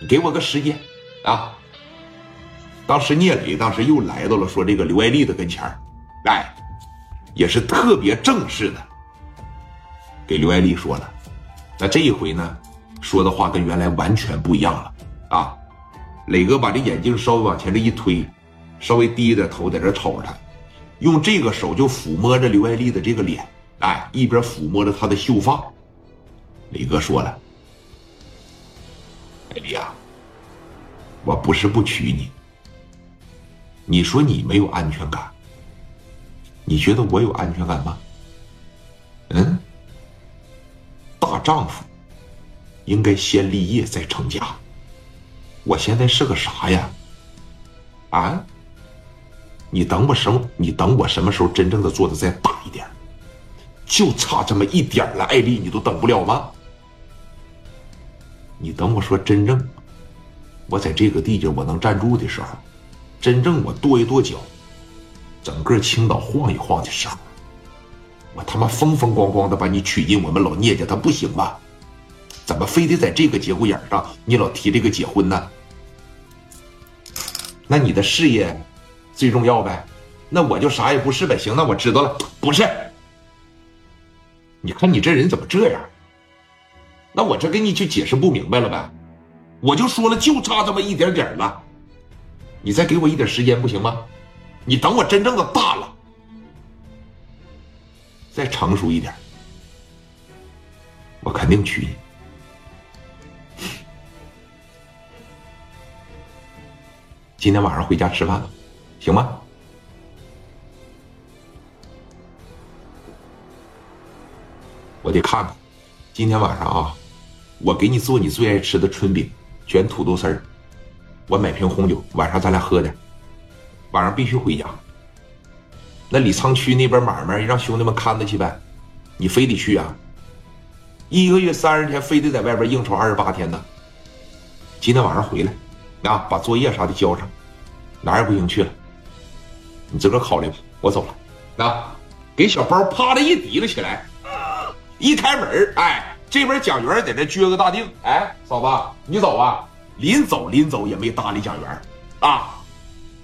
你给我个时间啊！当时聂磊当时又来到了说这个刘爱丽的跟前哎，也是特别正式的给刘爱丽说了。那这一回呢，说的话跟原来完全不一样了啊！磊哥把这眼镜稍微往前这一推，稍微低着头在这瞅着他，用这个手就抚摸着刘爱丽的这个脸，哎，一边抚摸着她的秀发。磊哥说了：“爱丽啊，我不是不娶你。你说你没有安全感，你觉得我有安全感吗？嗯？大丈夫应该先立业再成家。我现在是个啥呀？啊？你等我什么？你等我什么时候真正的做的再大一点？就差这么一点了，艾丽，你都等不了吗？你等我说真正，我在这个地界我能站住的时候。”真正我跺一跺脚，整个青岛晃一晃的时候，我他妈风风光光的把你娶进我们老聂家，他不行吗？怎么非得在这个节骨眼上你老提这个结婚呢？那你的事业最重要呗？那我就啥也不是呗。行，那我知道了，不是。你看你这人怎么这样？那我这给你去解释不明白了呗？我就说了，就差这么一点点了。你再给我一点时间不行吗？你等我真正的大了，再成熟一点，我肯定娶你。今天晚上回家吃饭了，行吗？我得看看，今天晚上啊，我给你做你最爱吃的春饼，卷土豆丝儿。我买瓶红酒，晚上咱俩喝点。晚上必须回家。那李沧区那边买卖让兄弟们看着去呗，你非得去啊？一个月三十天，非得在外边应酬二十八天呢。今天晚上回来，啊，把作业啥的交上，哪也不行去了。你自个考虑吧，我走了。啊，给小包啪的一提了起来，一开门，哎，这边蒋元在这撅个大腚，哎，嫂子，你走啊？临走临走也没搭理蒋元啊！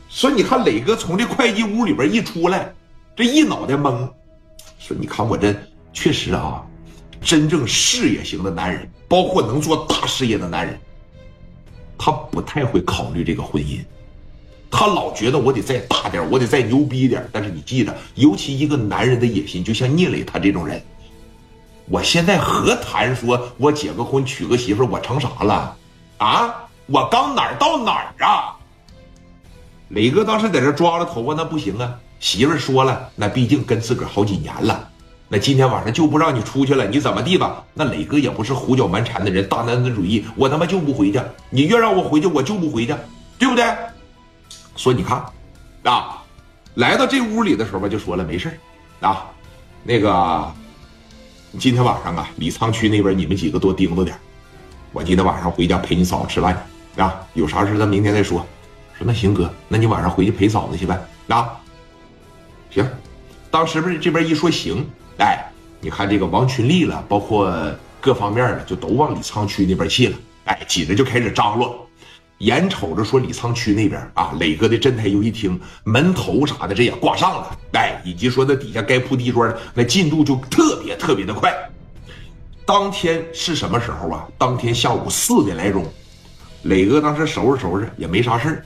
说你看磊哥从这会计屋里边一出来，这一脑袋懵。说你看我这确实啊，真正事业型的男人，包括能做大事业的男人，他不太会考虑这个婚姻，他老觉得我得再大点，我得再牛逼点。但是你记着，尤其一个男人的野心，就像聂磊他这种人，我现在何谈说我结个婚娶个媳妇，我成啥了？啊！我刚哪儿到哪儿啊？磊哥当时在这抓着头发，那不行啊！媳妇说了，那毕竟跟自个儿好几年了，那今天晚上就不让你出去了，你怎么地吧？那磊哥也不是胡搅蛮缠的人，大男子主义，我他妈就不回去。你越让我回去，我就不回去，对不对？说你看，啊，来到这屋里的时候吧，就说了没事啊，那个，今天晚上啊，李沧区那边你们几个多盯着点。我今天晚上回家陪你嫂子吃饭啊！有啥事咱明天再说。说那行哥，那你晚上回去陪嫂子去呗啊！行，当时不是这边一说行，哎，你看这个王群力了，包括各方面的，就都往李沧区那边去了。哎，紧着就开始张罗。眼瞅着说李沧区那边啊，磊哥的镇台游戏厅门头啥的，这也挂上了。哎，以及说那底下该铺地砖，那进度就特别特别的快。当天是什么时候啊？当天下午四点来钟，磊哥当时收拾收拾也没啥事